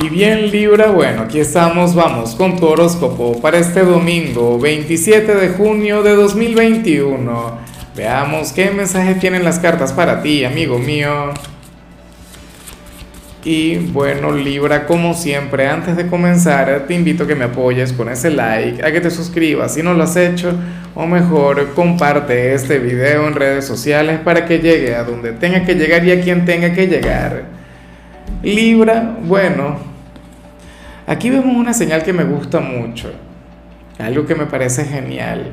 Y bien Libra, bueno, aquí estamos, vamos con tu horóscopo para este domingo 27 de junio de 2021. Veamos qué mensaje tienen las cartas para ti, amigo mío. Y bueno Libra, como siempre, antes de comenzar, te invito a que me apoyes con ese like, a que te suscribas si no lo has hecho, o mejor, comparte este video en redes sociales para que llegue a donde tenga que llegar y a quien tenga que llegar. Libra, bueno, aquí vemos una señal que me gusta mucho, algo que me parece genial.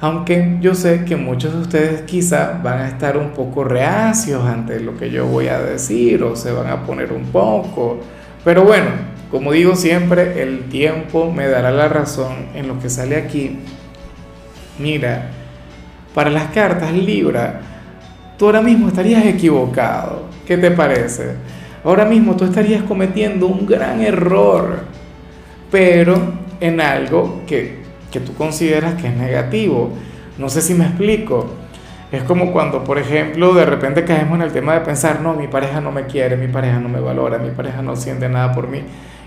Aunque yo sé que muchos de ustedes quizá van a estar un poco reacios ante lo que yo voy a decir o se van a poner un poco. Pero bueno, como digo siempre, el tiempo me dará la razón en lo que sale aquí. Mira, para las cartas Libra, tú ahora mismo estarías equivocado. ¿Qué te parece? Ahora mismo tú estarías cometiendo un gran error, pero en algo que, que tú consideras que es negativo. No sé si me explico. Es como cuando, por ejemplo, de repente caemos en el tema de pensar, no, mi pareja no me quiere, mi pareja no me valora, mi pareja no siente nada por mí.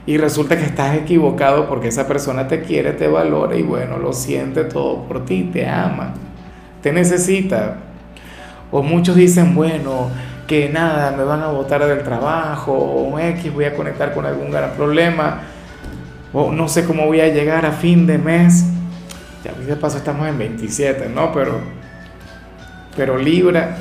Y resulta que estás equivocado porque esa persona te quiere, te valora y bueno, lo siente todo por ti, te ama, te necesita. O muchos dicen, bueno, que nada, me van a botar del trabajo, o X, voy a conectar con algún gran problema, o no sé cómo voy a llegar a fin de mes. Ya de paso estamos en 27, ¿no? Pero, pero Libra,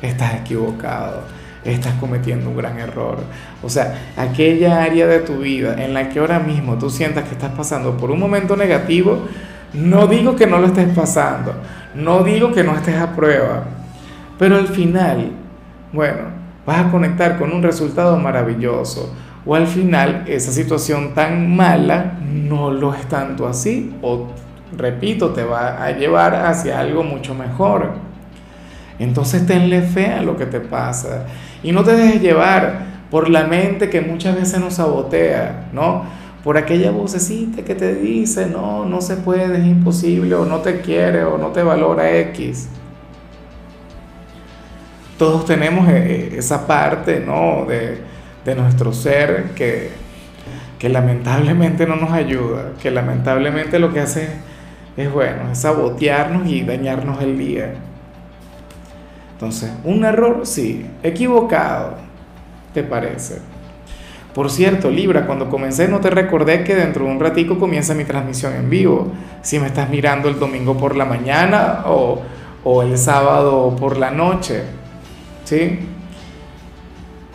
estás equivocado, estás cometiendo un gran error. O sea, aquella área de tu vida en la que ahora mismo tú sientas que estás pasando por un momento negativo, no digo que no lo estés pasando, no digo que no estés a prueba, pero al final bueno, vas a conectar con un resultado maravilloso. O al final esa situación tan mala no lo es tanto así. O, repito, te va a llevar hacia algo mucho mejor. Entonces tenle fe a lo que te pasa. Y no te dejes llevar por la mente que muchas veces nos sabotea, ¿no? Por aquella vocecita que te dice, no, no se puede, es imposible, o no te quiere, o no te valora X todos tenemos eh, esa parte ¿no? de, nuestro ser que, que, lamentablemente no nos ayuda, que lamentablemente lo que hace es, bueno, sabotearnos y dañarnos el día. Entonces, un error, sí, equivocado, ¿te parece? Por cierto, Libra, cuando comencé no te recordé que dentro de un ratico comienza mi transmisión en vivo. Si me estás mirando el domingo por la mañana o, o el sábado por la noche, ¿sí?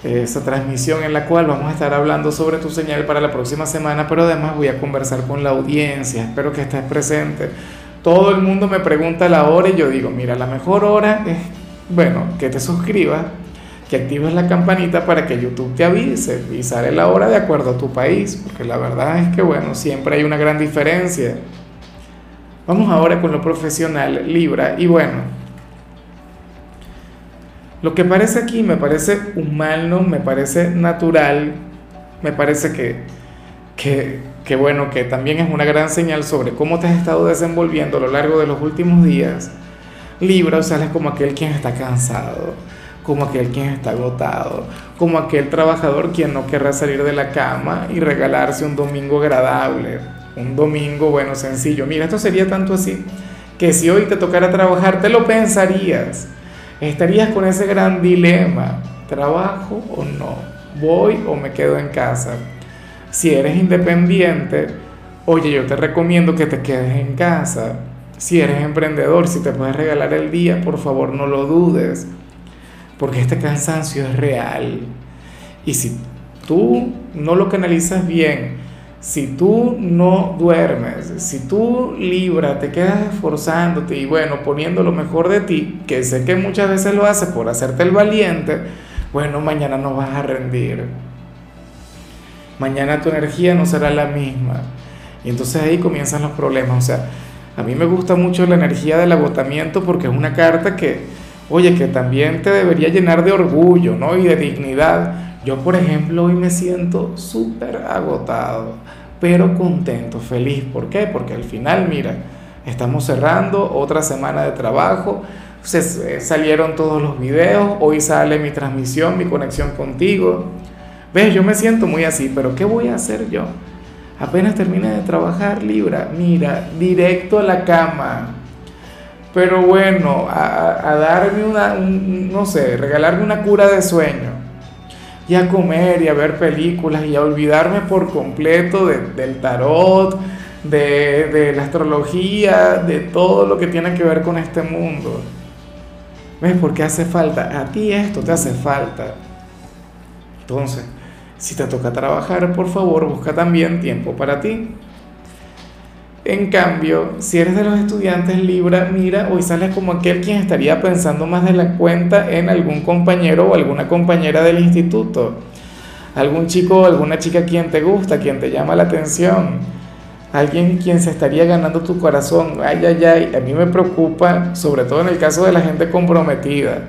Esa transmisión en la cual vamos a estar hablando sobre tu señal para la próxima semana, pero además voy a conversar con la audiencia, espero que estés presente. Todo el mundo me pregunta la hora y yo digo, mira, la mejor hora es, bueno, que te suscribas, que actives la campanita para que YouTube te avise y sale la hora de acuerdo a tu país, porque la verdad es que, bueno, siempre hay una gran diferencia. Vamos ahora con lo profesional, Libra, y bueno, lo que parece aquí me parece humano, me parece natural, me parece que, que, bueno, que también es una gran señal sobre cómo te has estado desenvolviendo a lo largo de los últimos días. Libra, o sea, como aquel quien está cansado, como aquel quien está agotado, como aquel trabajador quien no querrá salir de la cama y regalarse un domingo agradable, un domingo, bueno, sencillo. Mira, esto sería tanto así, que si hoy te tocara trabajar, te lo pensarías estarías con ese gran dilema, ¿trabajo o no? ¿Voy o me quedo en casa? Si eres independiente, oye, yo te recomiendo que te quedes en casa. Si eres emprendedor, si te puedes regalar el día, por favor no lo dudes, porque este cansancio es real. Y si tú no lo canalizas bien, si tú no duermes, si tú libra, te quedas esforzándote y bueno, poniendo lo mejor de ti, que sé que muchas veces lo haces por hacerte el valiente, bueno, mañana no vas a rendir. Mañana tu energía no será la misma. Y entonces ahí comienzan los problemas. O sea, a mí me gusta mucho la energía del agotamiento porque es una carta que, oye, que también te debería llenar de orgullo, ¿no? Y de dignidad yo, por ejemplo, hoy me siento súper agotado, pero contento, feliz. ¿Por qué? Porque al final, mira, estamos cerrando otra semana de trabajo, se, salieron todos los videos, hoy sale mi transmisión, mi conexión contigo. ves, yo me siento muy así, pero ¿qué voy a hacer yo? Apenas termine de trabajar, Libra, mira, directo a la cama. Pero bueno, a, darme una, no sé, regalarme una cura de sueño. Y a comer y a ver películas y a olvidarme por completo del tarot, de, de la astrología, de todo lo que tiene que ver con este mundo. ¿Ves? Porque hace falta. A ti esto te hace falta. Entonces, si te toca trabajar, por favor, busca también tiempo para ti. En cambio, si eres de los estudiantes Libra, mira, hoy sales como aquel quien estaría pensando más de la cuenta en algún compañero o alguna compañera del instituto. Algún chico o alguna chica quien te gusta, quien te llama la atención. Alguien quien se estaría ganando tu corazón. Ay, ay, ay. A mí me preocupa, sobre todo en el caso de la gente comprometida.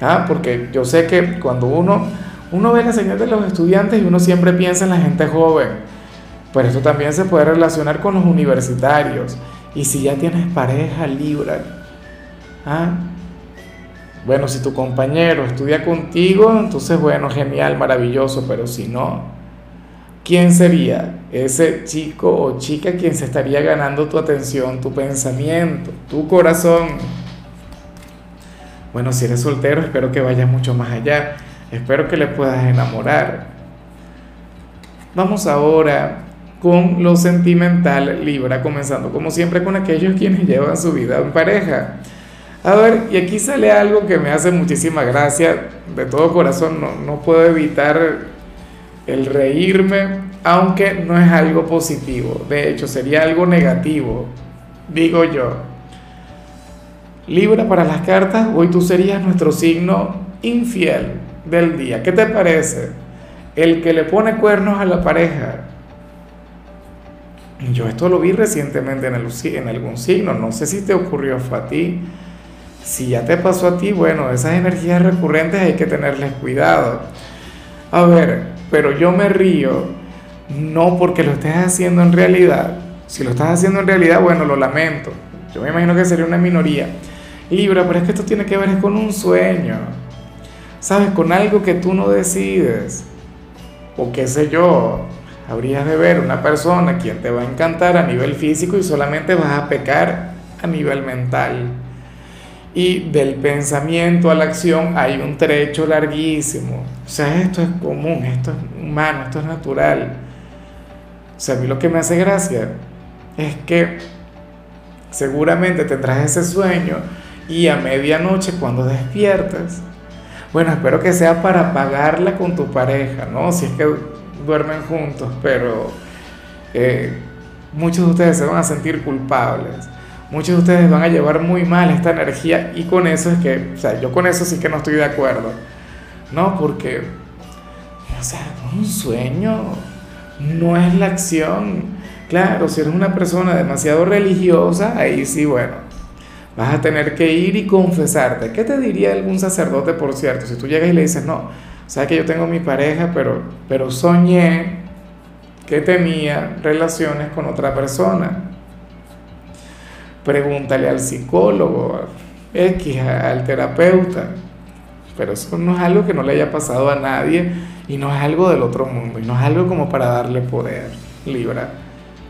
¿Ah? Porque yo sé que cuando uno uno ve la señal de los estudiantes y uno siempre piensa en la gente joven, pero esto también se puede relacionar con los universitarios. Y si ya tienes pareja, Libra, ¿ah? bueno, si tu compañero estudia contigo, entonces bueno, genial, maravilloso, pero si no, ¿quién sería ese chico o chica quien se estaría ganando tu atención, tu pensamiento, tu corazón? Bueno, si eres soltero, espero que vayas mucho más allá. Espero que le puedas enamorar. Vamos ahora con lo sentimental Libra, comenzando como siempre con aquellos quienes llevan su vida en pareja. A ver, y aquí sale algo que me hace muchísima gracia, de todo corazón, no, no puedo evitar el reírme, aunque no es algo positivo, de hecho sería algo negativo, digo yo. Libra para las cartas, hoy tú serías nuestro signo infiel del día. ¿Qué te parece? El que le pone cuernos a la pareja. Yo esto lo vi recientemente en, algún signo, no sé si te ocurrió a ti. Si ya te pasó a ti, bueno, esas energías recurrentes hay que tenerles cuidado. A ver, pero yo me río no porque lo estés haciendo en realidad. Si lo estás haciendo en realidad, bueno, lo lamento. Yo me imagino que sería una minoría. Libra, pero es que esto tiene que ver con un sueño. ¿sabes? Con algo que tú no decides. O qué sé yo, habrías de ver una persona quien te va a encantar a nivel físico y solamente vas a pecar a nivel mental. Y del pensamiento a la acción hay un trecho larguísimo. O sea, esto es común, esto es humano, esto es natural. O sea, a mí lo que me hace gracia es que seguramente tendrás ese sueño y a medianoche cuando despiertas, bueno, espero que sea para pagarla con tu pareja, ¿no? Si es que duermen juntos, pero eh, muchos de ustedes se van a sentir culpables. Muchos de ustedes van a llevar muy mal esta energía y con eso es que, o sea, yo con eso sí que no estoy de acuerdo, ¿no? Porque, o sea, un sueño no es la acción. Claro, si eres una persona demasiado religiosa, ahí sí, bueno, Vas a tener que ir y confesarte. ¿Qué te diría algún sacerdote, por cierto? Si tú llegas y le dices, no, sabes que yo tengo mi pareja, pero, pero soñé que tenía relaciones con otra persona. Pregúntale al psicólogo, X, al terapeuta. Pero eso no es algo que no le haya pasado a nadie y no es algo del otro mundo y no es algo como para darle poder, Libra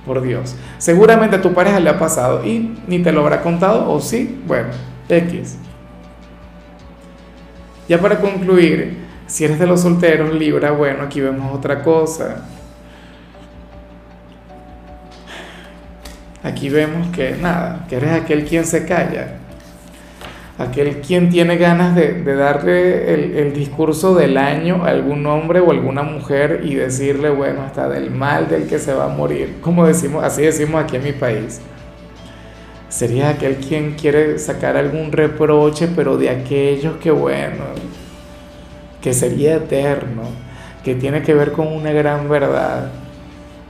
por Dios. Seguramente a tu pareja le ha pasado y ni te lo habrá contado o sí, bueno, X. Ya para concluir, si eres de los solteros, Libra, bueno, aquí vemos otra cosa. Aquí vemos que nada, que eres aquel quien se calla aquel quien tiene ganas de, darle el, discurso del año a algún hombre o alguna mujer y decirle, bueno, hasta del mal del que se va a morir, como decimos, así decimos aquí en mi país. Sería aquel quien quiere sacar algún reproche, pero de aquellos que, bueno, que sería eterno, que tiene que ver con una gran verdad.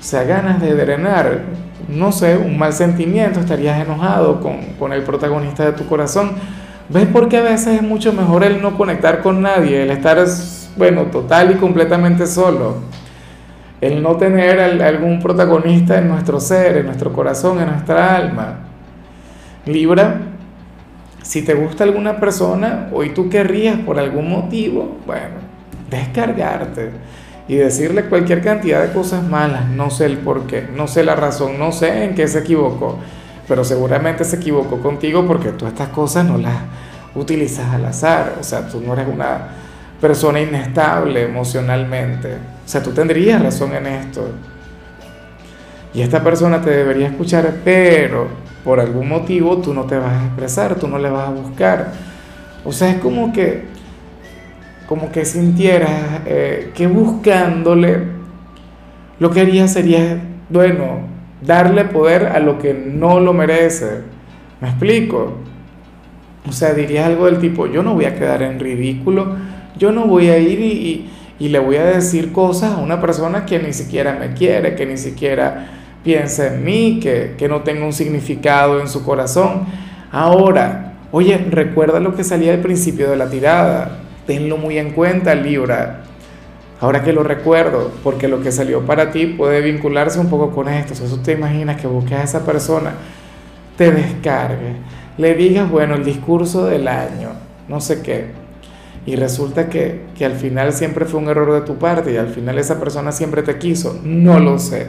O sea, ganas de drenar, no sé, un mal sentimiento, estarías enojado con, con el protagonista de tu corazón ¿Ves por qué a veces es mucho mejor el no conectar con nadie, el estar, bueno, total y completamente solo? El no tener algún protagonista en nuestro ser, en nuestro corazón, en nuestra alma. Libra, si te gusta alguna persona, hoy tú querrías por algún motivo, bueno, descargarte, y decirle cualquier cantidad de cosas malas, no sé el por qué, no sé la razón, no sé en qué se equivocó, pero seguramente se equivocó contigo porque tú estas cosas no las utilizas al azar, o sea, tú no eres una persona inestable emocionalmente, o sea, tú tendrías razón en esto. Y esta persona te debería escuchar, pero por algún motivo tú no te vas a expresar, tú no le vas a buscar. O sea, es como que como que sintieras eh, que buscándole lo que haría sería, bueno, darle poder a lo que no lo merece. ¿Me explico? O sea, diría algo del tipo, yo no voy a quedar en ridículo, yo no voy a ir y, le voy a decir cosas a una persona que ni siquiera me quiere, que ni siquiera piensa en mí, que, que no tenga un significado en su corazón. Ahora, oye, recuerda lo que salía al principio de la tirada tenlo muy en cuenta, Libra. Ahora que lo recuerdo, porque lo que salió para ti puede vincularse un poco con esto. Si tú te imaginas que busques a esa persona, te descargue, le digas, bueno, el discurso del año, no sé qué, y resulta que, que al final siempre fue un error de tu parte y al final esa persona siempre te quiso, no lo sé.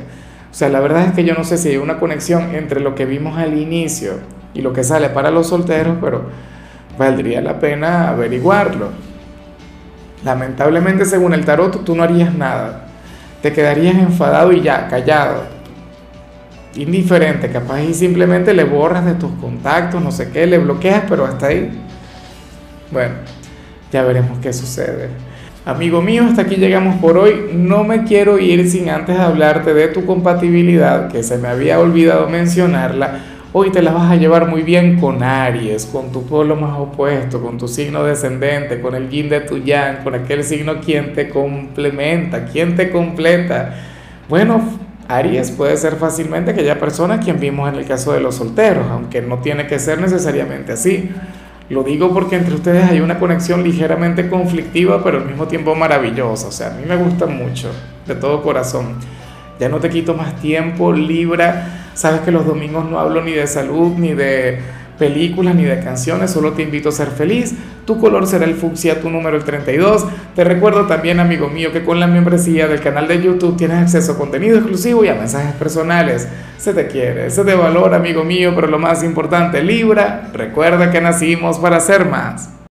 O sea, la verdad es que yo no sé si hay una conexión entre lo que vimos al inicio y lo que sale para los solteros, pero valdría la pena averiguarlo. Lamentablemente, según el tarot, tú no harías nada. Te quedarías enfadado y ya, callado. Indiferente, capaz y simplemente le borras de tus contactos, no sé qué, le bloqueas, pero hasta ahí. Bueno, ya veremos qué sucede. Amigo mío, hasta aquí llegamos por hoy. No me quiero ir sin antes hablarte de tu compatibilidad, que se me había olvidado mencionarla Hoy te la vas a llevar muy bien con Aries, con tu polo más opuesto, con tu signo descendente, con el yin de tu yang, con aquel signo quien te complementa, quien te completa. Bueno, Aries puede ser fácilmente aquella persona quien vimos en el caso de los solteros, aunque no tiene que ser necesariamente así. Lo digo porque entre ustedes hay una conexión ligeramente conflictiva, pero al mismo tiempo maravillosa. O sea, a mí me gusta mucho, de todo corazón. Ya no te quito más tiempo, Libra. Sabes que los domingos no hablo ni de salud, ni de películas, ni de canciones, solo te invito a ser feliz. Tu color será el fucsia, tu número el 32. Te recuerdo también, amigo mío, que con la membresía del canal de YouTube tienes acceso a contenido exclusivo y a mensajes personales. Se te quiere, se te valora, amigo mío, pero lo más importante, Libra, recuerda que nacimos para ser más.